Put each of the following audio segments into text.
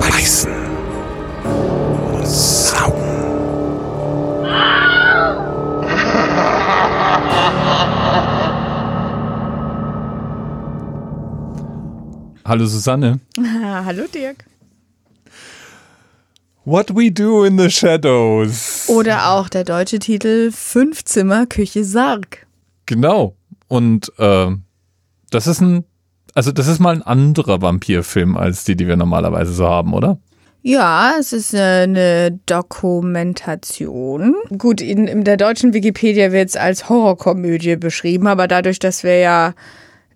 Beißen. Saugen. Hallo Susanne. Hallo Dirk. What we do in the shadows. Oder auch der deutsche Titel Fünfzimmer Küche Sarg. Genau. Und äh, das ist ein, also das ist mal ein anderer Vampirfilm als die, die wir normalerweise so haben, oder? Ja, es ist eine Dokumentation. Gut, in, in der deutschen Wikipedia wird es als Horrorkomödie beschrieben, aber dadurch, dass wir ja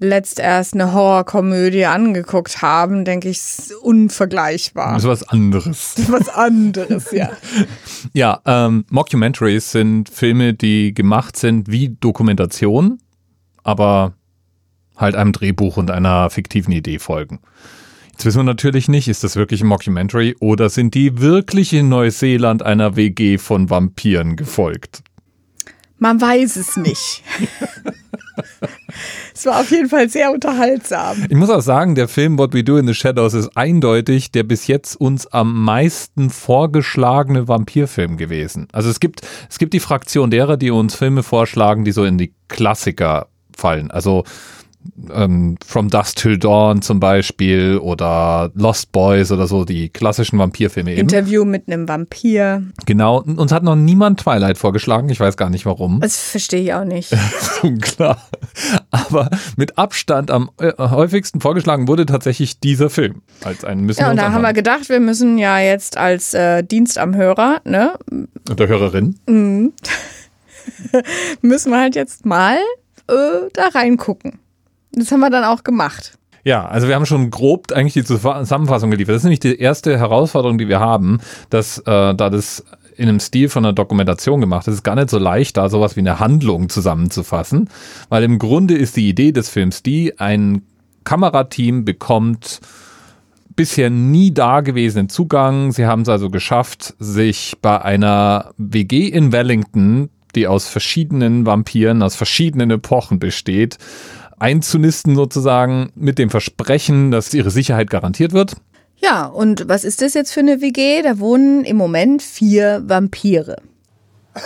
letzt erst eine Horrorkomödie angeguckt haben, denke ich, ist unvergleichbar. Das ist was anderes. Das ist was anderes, ja. Ja, ähm, Mockumentaries sind Filme, die gemacht sind wie Dokumentation, aber halt einem Drehbuch und einer fiktiven Idee folgen. Jetzt wissen wir natürlich nicht, ist das wirklich ein Mockumentary oder sind die wirklich in Neuseeland einer WG von Vampiren gefolgt? Man weiß es nicht. es war auf jeden Fall sehr unterhaltsam. Ich muss auch sagen, der Film What We Do in the Shadows ist eindeutig der bis jetzt uns am meisten vorgeschlagene Vampirfilm gewesen. Also es gibt, es gibt die Fraktion derer, die uns Filme vorschlagen, die so in die Klassiker fallen. Also ähm, From Dusk Till Dawn zum Beispiel oder Lost Boys oder so, die klassischen Vampirfilme eben. Interview mit einem Vampir. Genau, uns hat noch niemand Twilight vorgeschlagen, ich weiß gar nicht warum. Das verstehe ich auch nicht. Unklar. Aber mit Abstand am äh, häufigsten vorgeschlagen wurde tatsächlich dieser Film. Als einen müssen Ja, und da haben wir gedacht, wir müssen ja jetzt als äh, Dienst am Hörer, ne, Und der Hörerin. müssen wir halt jetzt mal äh, da reingucken. Das haben wir dann auch gemacht. Ja, also wir haben schon grob eigentlich die Zusammenfassung geliefert. Das ist nämlich die erste Herausforderung, die wir haben, dass äh, da das in einem Stil von einer Dokumentation gemacht ist, ist gar nicht so leicht, da sowas wie eine Handlung zusammenzufassen, weil im Grunde ist die Idee des Films die, ein Kamerateam bekommt bisher nie dagewesenen Zugang. Sie haben es also geschafft, sich bei einer WG in Wellington, die aus verschiedenen Vampiren, aus verschiedenen Epochen besteht, einzunisten sozusagen mit dem Versprechen, dass ihre Sicherheit garantiert wird. Ja, und was ist das jetzt für eine WG? Da wohnen im Moment vier Vampire.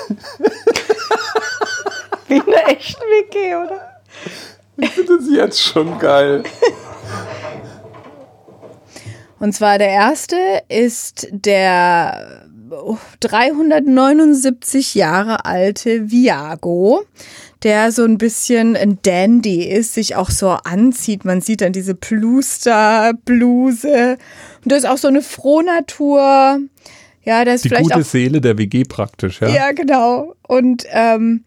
Wie eine echte WG, oder? Ich finde das jetzt schon geil. Und zwar der erste ist der 379 Jahre alte Viago, der so ein bisschen ein Dandy ist, sich auch so anzieht. Man sieht dann diese Pluster-Bluse. Und das ist auch so eine Frohnatur. Ja, der ist Die vielleicht gute auch Seele der WG praktisch, ja. ja, genau. Und ähm,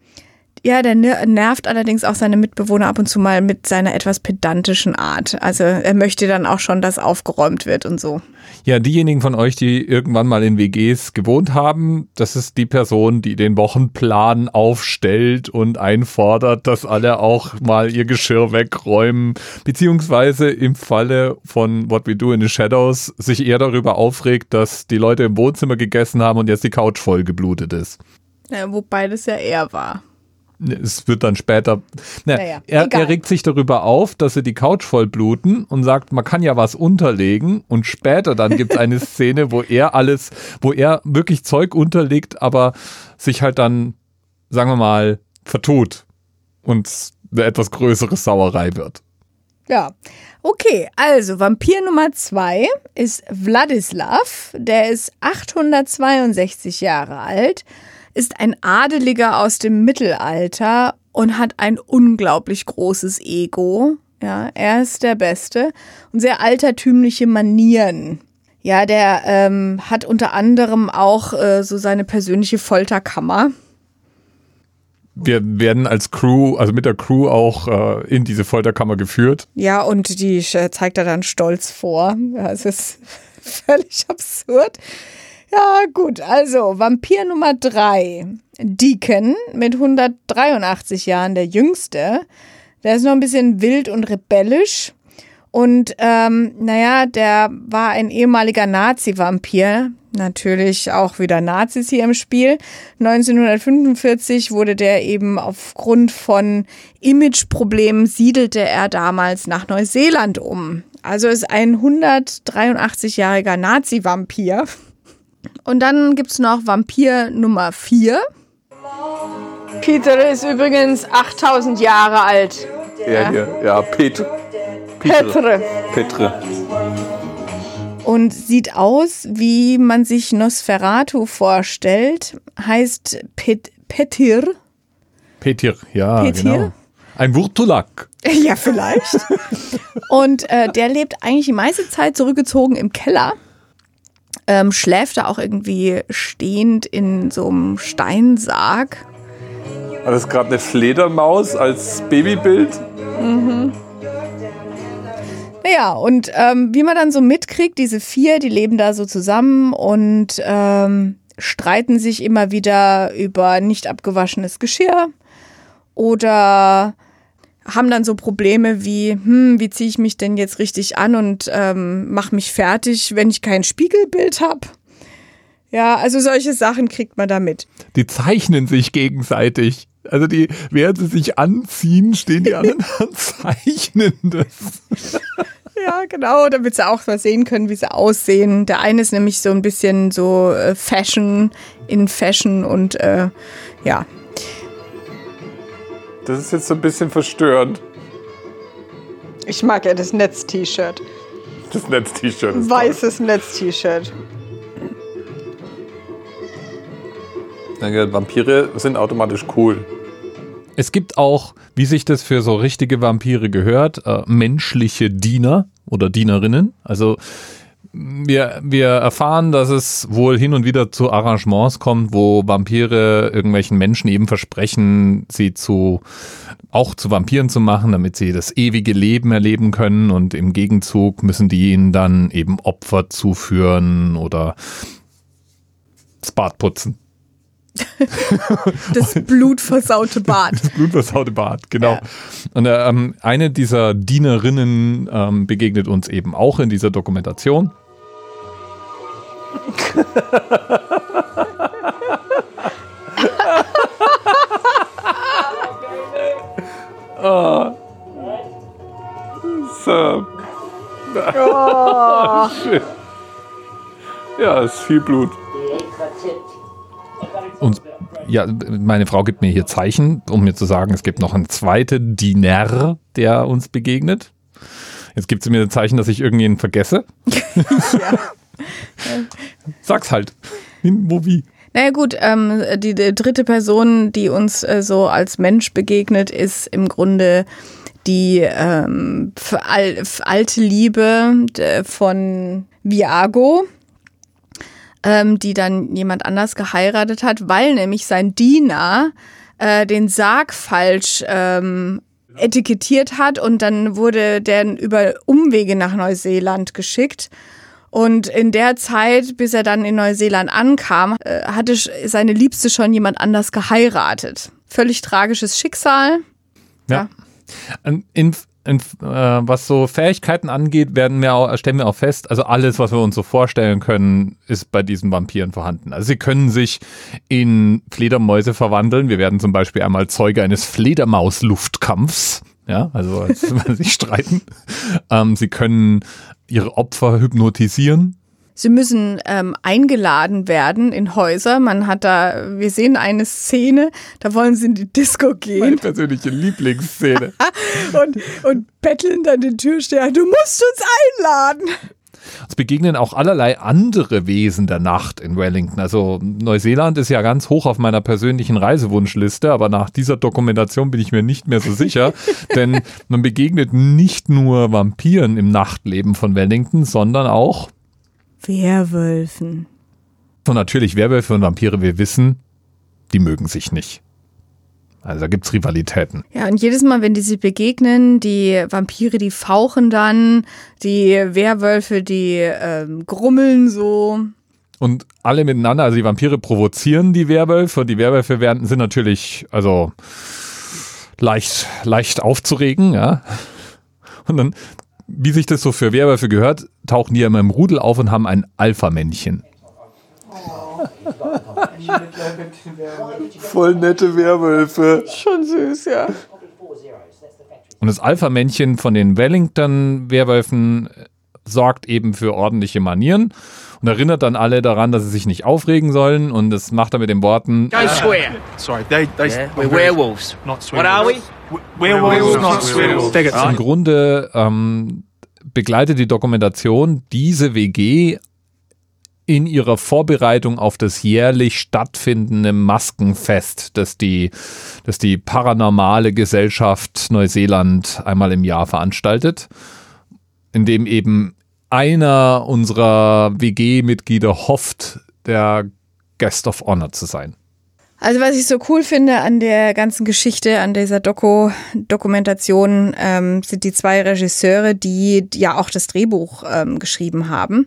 ja, der ner- nervt allerdings auch seine Mitbewohner ab und zu mal mit seiner etwas pedantischen Art. Also er möchte dann auch schon, dass aufgeräumt wird und so. Ja, diejenigen von euch, die irgendwann mal in WGs gewohnt haben, das ist die Person, die den Wochenplan aufstellt und einfordert, dass alle auch mal ihr Geschirr wegräumen, beziehungsweise im Falle von What We Do in the Shadows sich eher darüber aufregt, dass die Leute im Wohnzimmer gegessen haben und jetzt die Couch voll geblutet ist. Ja, wobei das ja er war. Es wird dann später. Na, Naja, er, er regt sich darüber auf, dass sie die Couch voll bluten und sagt, man kann ja was unterlegen. Und später dann gibt es eine Szene, wo er alles, wo er wirklich Zeug unterlegt, aber sich halt dann, sagen wir mal, vertut und eine etwas größere Sauerei wird. Ja. Okay, also Vampir Nummer zwei ist Wladislav. Der ist 862 Jahre alt, ist ein Adeliger aus dem Mittelalter und hat ein unglaublich großes Ego. Ja, er ist der Beste und sehr altertümliche Manieren. Ja, der ähm, hat unter anderem auch äh, so seine persönliche Folterkammer. Wir werden als Crew, also mit der Crew auch äh, in diese Folterkammer geführt. Ja, und die äh, zeigt er dann stolz vor. Ja, es ist völlig absurd. Ja, gut, also Vampir Nummer drei. Deacon mit 183 Jahren, der jüngste. Der ist noch ein bisschen wild und rebellisch Und ähm, naja, der war ein ehemaliger Nazi-Vampir. Natürlich auch wieder Nazis hier im Spiel. 1945 wurde der eben aufgrund von Imageproblemen siedelte er damals nach Neuseeland um. Also ist ein 183-jähriger Nazi-Vampir. Und dann gibt's noch Vampir Nummer 4. Peter ist übrigens 8000 Jahre alt. Ja, hier. Ja, Pet Petre. Petre. Und sieht aus, wie man sich Nosferatu vorstellt. Heißt Pet Petir. Petir, ja, Petir? genau. Ein Wurtulak. Ja, vielleicht. Und äh, der lebt eigentlich die meiste Zeit zurückgezogen im Keller. Ähm, schläft da auch irgendwie stehend in so einem Steinsarg. War das gerade eine Fledermaus als Babybild? Naja, und ähm, wie man dann so mitkriegt, diese vier, die leben da so zusammen und ähm, streiten sich immer wieder über nicht abgewaschenes Geschirr oder haben dann so Probleme wie, hm, wie ziehe ich mich denn jetzt richtig an und ähm, mach mich fertig, wenn ich kein Spiegelbild habe. Ja, also solche Sachen kriegt man da mit. Die zeichnen sich gegenseitig. Also die, während sie sich anziehen, stehen die anderen und zeichnen das. Ja, genau, damit sie auch mal sehen können, wie sie aussehen. Der eine ist nämlich so ein bisschen so äh, Fashion in Fashion und äh, ja. Das ist jetzt so ein bisschen verstörend. Ich mag ja das Netz-T-Shirt. Das Netz-T-Shirt ist Weißes Netz-T-Shirt. Vampire sind automatisch cool. Es gibt auch, wie sich das für so richtige Vampire gehört, äh, menschliche Diener oder Dienerinnen. Also wir, wir erfahren, dass es wohl hin und wieder zu Arrangements kommt, wo Vampire irgendwelchen Menschen eben versprechen, sie zu auch zu Vampiren zu machen, damit sie das ewige Leben erleben können und im Gegenzug müssen die ihnen dann eben Opfer zuführen oder das Bad putzen. Das blutversaute Bad. Das blutversaute Bad, genau. Ja. Und äh, ähm, eine dieser Dienerinnen ähm, begegnet uns eben auch in dieser Dokumentation. So. Schön. Ja, ist viel Blut. Und ja, meine Frau gibt mir hier Zeichen, um mir zu sagen, es gibt noch einen zweiten Diener, der uns begegnet. Jetzt gibt sie mir ein Zeichen, dass ich irgendjemanden vergesse. ja. Sag's halt. Hin, wo, wie. Naja gut, ähm, die, die dritte Person, die uns äh, so als Mensch begegnet, ist im Grunde die ähm, alte Liebe von Viago, ähm, die dann jemand anders geheiratet hat, weil nämlich sein Diener äh, den Sarg falsch ähm, etikettiert hat und dann wurde der über Umwege nach Neuseeland geschickt. Und in der Zeit, bis er dann in Neuseeland ankam, äh, hatte seine Liebste schon jemand anders geheiratet. Völlig tragisches Schicksal. Ja. In, in, in, äh, was so Fähigkeiten angeht, werden wir auch, stellen wir auch fest, also alles, was wir uns so vorstellen können, ist bei diesen Vampiren vorhanden. Also sie können sich in Fledermäuse verwandeln. Wir werden zum Beispiel einmal Zeuge eines Fledermaus-Luftkampfs. Ja, also sie streiten. Ähm, sie können ihre Opfer hypnotisieren. Sie müssen ähm, eingeladen werden in Häuser. Man hat da, wir sehen eine Szene, da wollen sie in die Disco Meine gehen persönliche Lieblingsszene. und, und betteln dann den Türsteher, du musst uns einladen. Es begegnen auch allerlei andere Wesen der Nacht in Wellington. Also Neuseeland ist ja ganz hoch auf meiner persönlichen Reisewunschliste, aber nach dieser Dokumentation bin ich mir nicht mehr so sicher, denn man begegnet nicht nur Vampiren im Nachtleben von Wellington, sondern auch Werwölfen. und natürlich Werwölfe und Vampire, wir wissen, die mögen sich nicht. Also da gibt's Rivalitäten. Ja, und jedes Mal, wenn die sich begegnen, die Vampire, die fauchen dann, die Werwölfe, die ähm, grummeln so. Und alle miteinander, also die Vampire provozieren die Werwölfe und die Werwölfe werden, sind natürlich, also leicht, leicht aufzuregen, ja. Und dann wie sich das so für Werwölfe gehört, tauchen die ja immer im Rudel auf und haben ein Alpha-Männchen. Voll nette Werwölfe. Schon süß, ja. Und das Alpha-Männchen von den Wellington-Werwölfen sorgt eben für ordentliche Manieren und erinnert dann alle daran, dass sie sich nicht aufregen sollen. Und das macht er mit den Worten, Go swear. Sorry, they they Yeah, we're werewolves. not What are we? Werewolves, not swearwolves. im Grunde ähm, begleitet die Dokumentation diese WG in ihrer Vorbereitung auf das jährlich stattfindende Maskenfest, das die, das die paranormale Gesellschaft Neuseeland einmal im Jahr veranstaltet, in dem eben einer unserer WG-Mitglieder hofft, der Guest of Honor zu sein. Also was ich so cool finde an der ganzen Geschichte, an dieser Doku, Dokumentation, ähm, sind die zwei Regisseure, die ja auch das Drehbuch ähm, geschrieben haben.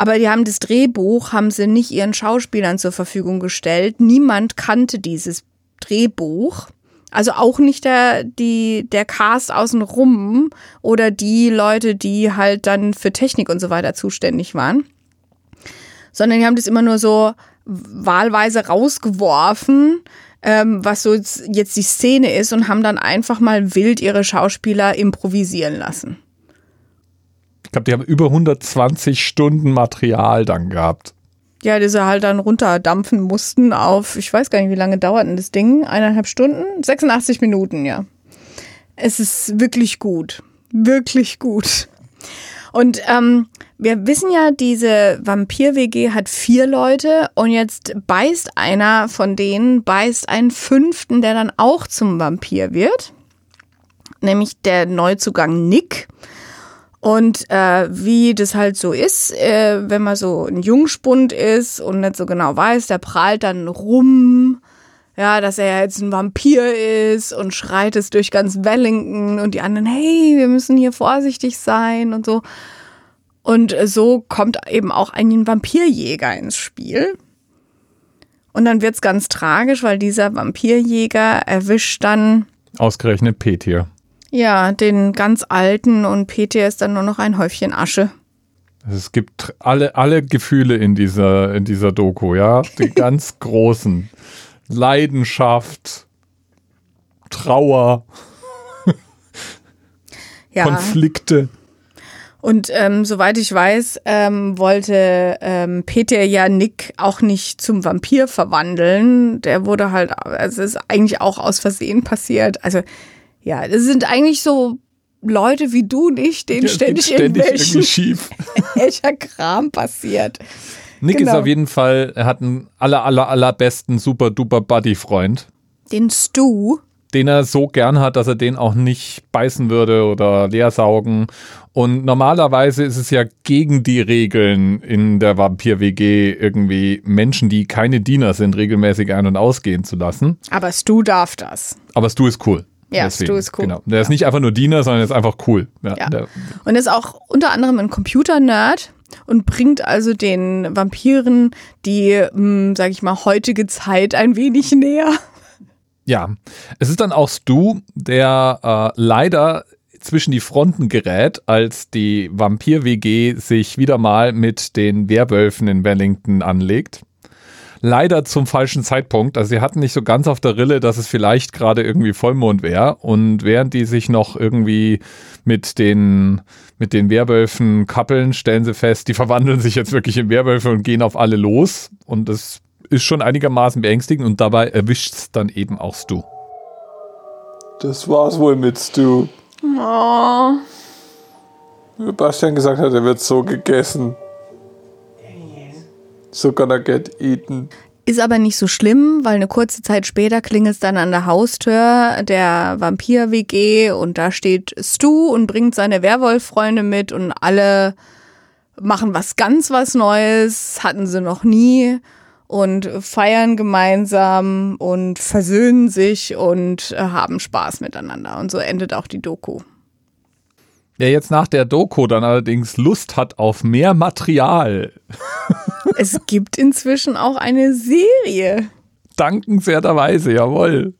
Aber die haben das Drehbuch, haben sie nicht ihren Schauspielern zur Verfügung gestellt. Niemand kannte dieses Drehbuch. Also auch nicht der, die, der Cast außenrum oder die Leute, die halt dann für Technik und so weiter zuständig waren. Sondern die haben das immer nur so wahlweise rausgeworfen, ähm, was so jetzt jetzt die Szene ist und haben dann einfach mal wild ihre Schauspieler improvisieren lassen. Ich glaube, die haben über 120 Stunden Material dann gehabt. Ja, die sie halt dann runterdampfen mussten auf, ich weiß gar nicht, wie lange dauert denn das Ding? Eineinhalb Stunden? 86 Minuten, ja. Es ist wirklich gut. Wirklich gut. Und ähm, wir wissen ja, diese Vampir-WG hat vier Leute und jetzt beißt einer von denen, beißt einen fünften, der dann auch zum Vampir wird. Nämlich der Neuzugang Nick. Und äh, wie das halt so ist, äh, wenn man so ein Jungspund ist und nicht so genau weiß, der prahlt dann rum, ja, dass er jetzt ein Vampir ist und schreit es durch ganz Wellington und die anderen, hey, wir müssen hier vorsichtig sein und so. Und so kommt eben auch ein Vampirjäger ins Spiel. Und dann wird's ganz tragisch, weil dieser Vampirjäger erwischt dann Ausgerechnet Petir. Ja den ganz alten und Peter ist dann nur noch ein Häufchen Asche. Es gibt alle, alle Gefühle in dieser, in dieser Doku, ja. Die ganz großen. Leidenschaft, Trauer, Ja. Konflikte. Und ähm, soweit ich weiß, ähm, wollte ähm, Peter ja Nick auch nicht zum Vampir verwandeln. Der wurde halt, also es ist eigentlich auch aus Versehen passiert. Also ja, das sind eigentlich so Leute wie du nicht, denen Ja, ständig, ständig irgendwelchen schief. welcher Kram passiert. Nick Genau. ist auf jeden Fall, er hat einen aller, aller, allerbesten super duper Buddy-Freund, Den Stu, den er so gern hat, dass er den auch nicht beißen würde oder leer saugen. Und normalerweise ist es ja gegen die Regeln in der Vampir-WG irgendwie Menschen, die keine Diener sind, regelmäßig ein- und ausgehen zu lassen. aber Stu darf das. Aber Stu ist cool. Ja, Stu ist cool. Genau. Der ist nicht einfach nur Diener, sondern er ist einfach cool. Ja, Ja. Und ist auch unter anderem ein Computer-Nerd und bringt also den Vampiren die, mh, sag ich mal, heutige Zeit ein wenig näher. ja. Es ist dann auch Stu, der äh, leider zwischen die Fronten gerät, als die Vampir-WG sich wieder mal mit den Werwölfen in Wellington anlegt. Leider zum falschen Zeitpunkt. Also sie hatten nicht so ganz auf der Rille, dass es vielleicht gerade irgendwie Vollmond wäre. Und während die sich noch irgendwie mit den, mit den Werwölfen kappeln, stellen sie fest, die verwandeln sich jetzt wirklich in Werwölfe und gehen auf alle los. Und das ist schon einigermaßen beängstigend und dabei erwischt es dann eben auch Stu. Das war's wohl mit Stu. Oh. Bastian gesagt hat, er wird so gegessen. So gonna get eaten. Ist aber nicht so schlimm, weil eine kurze Zeit später klingelt es dann an der Haustür der Vampir-WG und da steht Stu und bringt seine Werwolf-Freunde mit und alle machen was ganz was Neues, hatten sie noch nie und feiern gemeinsam und versöhnen sich und äh, haben Spaß miteinander. Und so endet auch die Doku. Wer jetzt nach der Doku dann allerdings Lust hat auf mehr Material, Es gibt inzwischen auch eine Serie. dankenswerterweise, jawohl.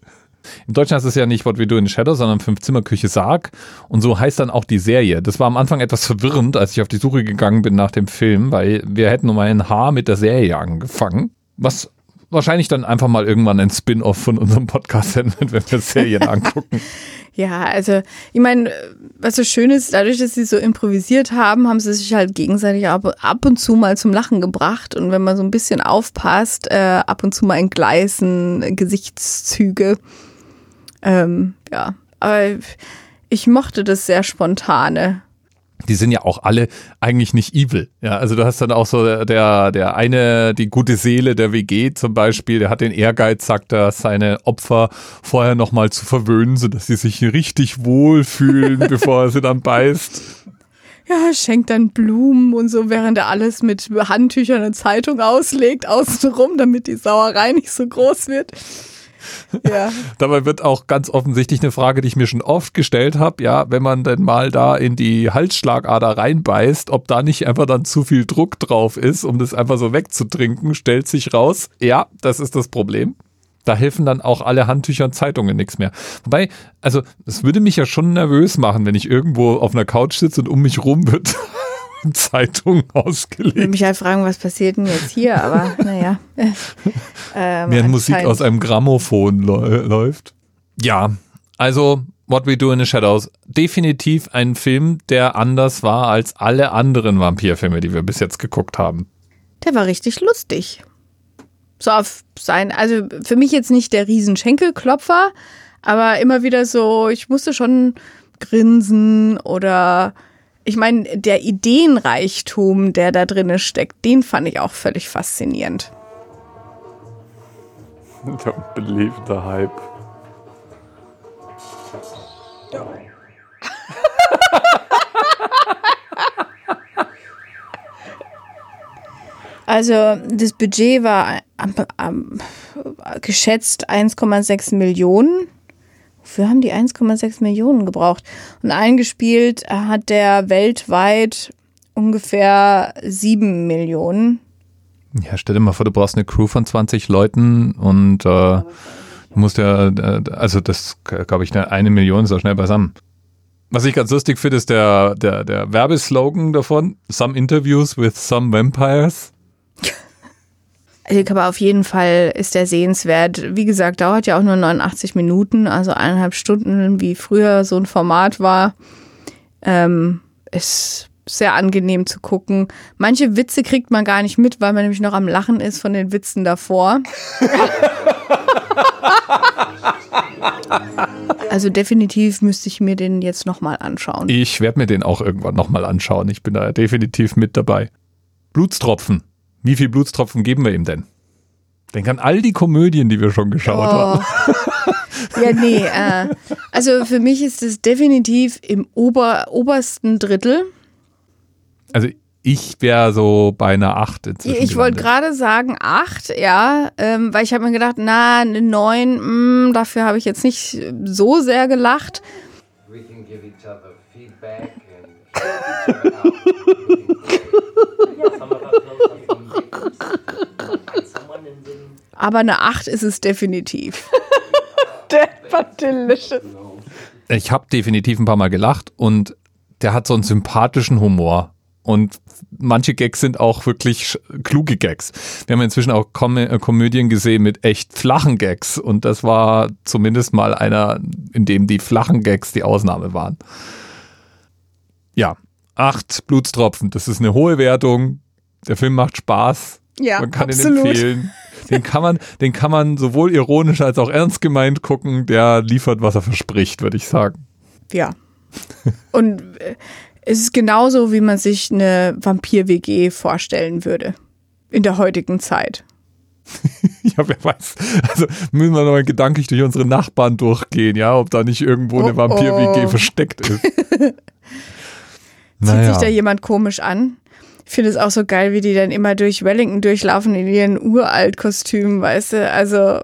Im Deutschen heißt es ja nicht What We Do in the Shadows, sondern Fünf-Zimmer-Küche Sarg. Und so heißt dann auch die Serie. Das war am Anfang etwas verwirrend, als ich auf die Suche gegangen bin nach dem Film, weil wir hätten um ein Haar mit der Serie angefangen. Was wahrscheinlich dann einfach mal irgendwann ein Spin-off von unserem Podcast sein wenn wir Serien angucken. Ja, also ich meine, was so schön ist, dadurch, dass sie so improvisiert haben, haben sie sich halt gegenseitig ab, ab und zu mal zum Lachen gebracht. Und wenn man so ein bisschen aufpasst, äh, ab und zu mal entgleisen Gesichtszüge. Ähm, ja, aber ich mochte das sehr spontane. Die sind ja auch alle eigentlich nicht evil. Ja, also du hast dann auch so der, der, eine, die gute Seele der WG zum Beispiel, der hat den Ehrgeiz, sagt er, seine Opfer vorher nochmal zu verwöhnen, sodass sie sich richtig wohlfühlen, bevor er sie dann beißt. Ja, schenkt dann Blumen und so, während er alles mit Handtüchern und Zeitung auslegt, außenrum, damit die Sauerei nicht so groß wird. Ja. Dabei wird auch ganz offensichtlich eine Frage, die ich mir schon oft gestellt habe, ja, wenn man denn mal da in die Halsschlagader reinbeißt, ob da nicht einfach dann zu viel Druck drauf ist, um das einfach so wegzutrinken, stellt sich raus, ja, das ist das Problem. Da helfen dann auch alle Handtücher und Zeitungen nichts mehr. Wobei, also, es würde mich ja schon nervös machen, wenn ich irgendwo auf einer Couch sitze und um mich rum wird Zeitung Ich will ausgelegt. mich halt fragen, was passiert denn jetzt hier, aber naja. Ähm, Während Musik aus einem Grammophon läu- läuft. Ja, also What We Do in the Shadows. Definitiv ein Film, der anders war als alle anderen Vampirfilme, die wir bis jetzt geguckt haben. Der war richtig lustig. So auf sein, also für mich jetzt nicht der riesen Schenkelklopfer, aber immer wieder so, ich musste schon grinsen oder ich meine, der Ideenreichtum, der da drinne steckt, den fand ich auch völlig faszinierend. Der unbeliebte Hype. Also das Budget war am, am, geschätzt 1,6 Millionen. Wofür haben die 1,6 Millionen gebraucht? Und eingespielt hat der weltweit ungefähr 7 Millionen. Ja, stell dir mal vor, du brauchst eine Crew von 20 Leuten und äh, musst ja, äh, also das glaube ich, eine, Million ist auch schnell beisammen. Was ich ganz lustig finde, ist der, der, der Werbeslogan davon. Some interviews with some vampires. Aber auf jeden Fall ist der sehenswert. Wie gesagt, dauert ja auch nur 89 Minuten, also eineinhalb Stunden, wie früher so ein Format war. Ähm, ist sehr angenehm zu gucken. Manche Witze kriegt man gar nicht mit, weil man nämlich noch am Lachen ist von den Witzen davor. also definitiv müsste ich mir den jetzt nochmal anschauen. Ich werde mir den auch irgendwann nochmal anschauen. Ich bin da definitiv mit dabei. Blutstropfen. Wie viel Blutstropfen geben wir ihm denn? Denk an all die Komödien, die wir schon geschaut haben. Oh. Ja, nee. Äh, also für mich ist es definitiv im ober, obersten Drittel. Also ich wäre so bei einer 8 inzwischen. Ich wollte gerade sagen acht, ja, ähm, weil ich habe mir gedacht, na, eine neun, mh, dafür habe ich jetzt nicht so sehr gelacht. we can give each other feedback and help each other out. Aber eine acht ist es definitiv. Der war delicious. Ich habe definitiv ein paar Mal gelacht und der hat so einen sympathischen Humor. Und manche Gags sind auch wirklich kluge Gags. Wir haben inzwischen auch Kom äh, Komödien gesehen mit echt flachen Gags. Und das war zumindest mal einer, in dem die flachen Gags die Ausnahme waren. Ja, acht Blutstropfen. Das ist eine hohe Wertung. Der Film macht Spaß. Ja, man kann absolut. ihn empfehlen. Den kann man, den kann man sowohl ironisch als auch ernst gemeint gucken. Der liefert, was er verspricht, würde ich sagen. Ja. Und äh, es ist genauso, wie man sich eine Vampir-WG vorstellen würde. In der heutigen Zeit. Ja, wer weiß. Also müssen wir nochmal gedanklich durch unsere Nachbarn durchgehen, ja, ob da nicht irgendwo eine Oh, Vampir-WG oh. versteckt ist. Zieht sich da jemand komisch an? Ich finde es auch so geil, wie die dann immer durch Wellington durchlaufen in ihren Uralt-Kostümen, weißt du? Also,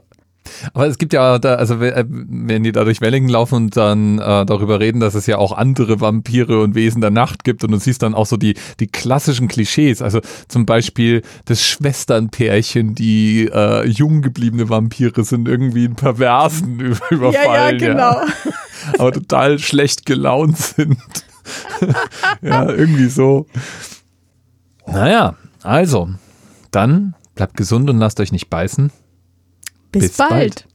Aber es gibt ja da, also äh, wenn die da durch Wellingen laufen und dann äh, darüber reden, dass es ja auch andere Vampire und Wesen der Nacht gibt und du siehst dann auch so die, die klassischen Klischees, also zum Beispiel das Schwesternpärchen, die äh, jung gebliebene Vampire sind irgendwie einen Perversen ü- Ja, ja, überfallen. genau. aber total schlecht gelaunt sind. ja, irgendwie so. Naja, also, dann bleibt gesund und lasst euch nicht beißen. Bis, Bis bald. bald.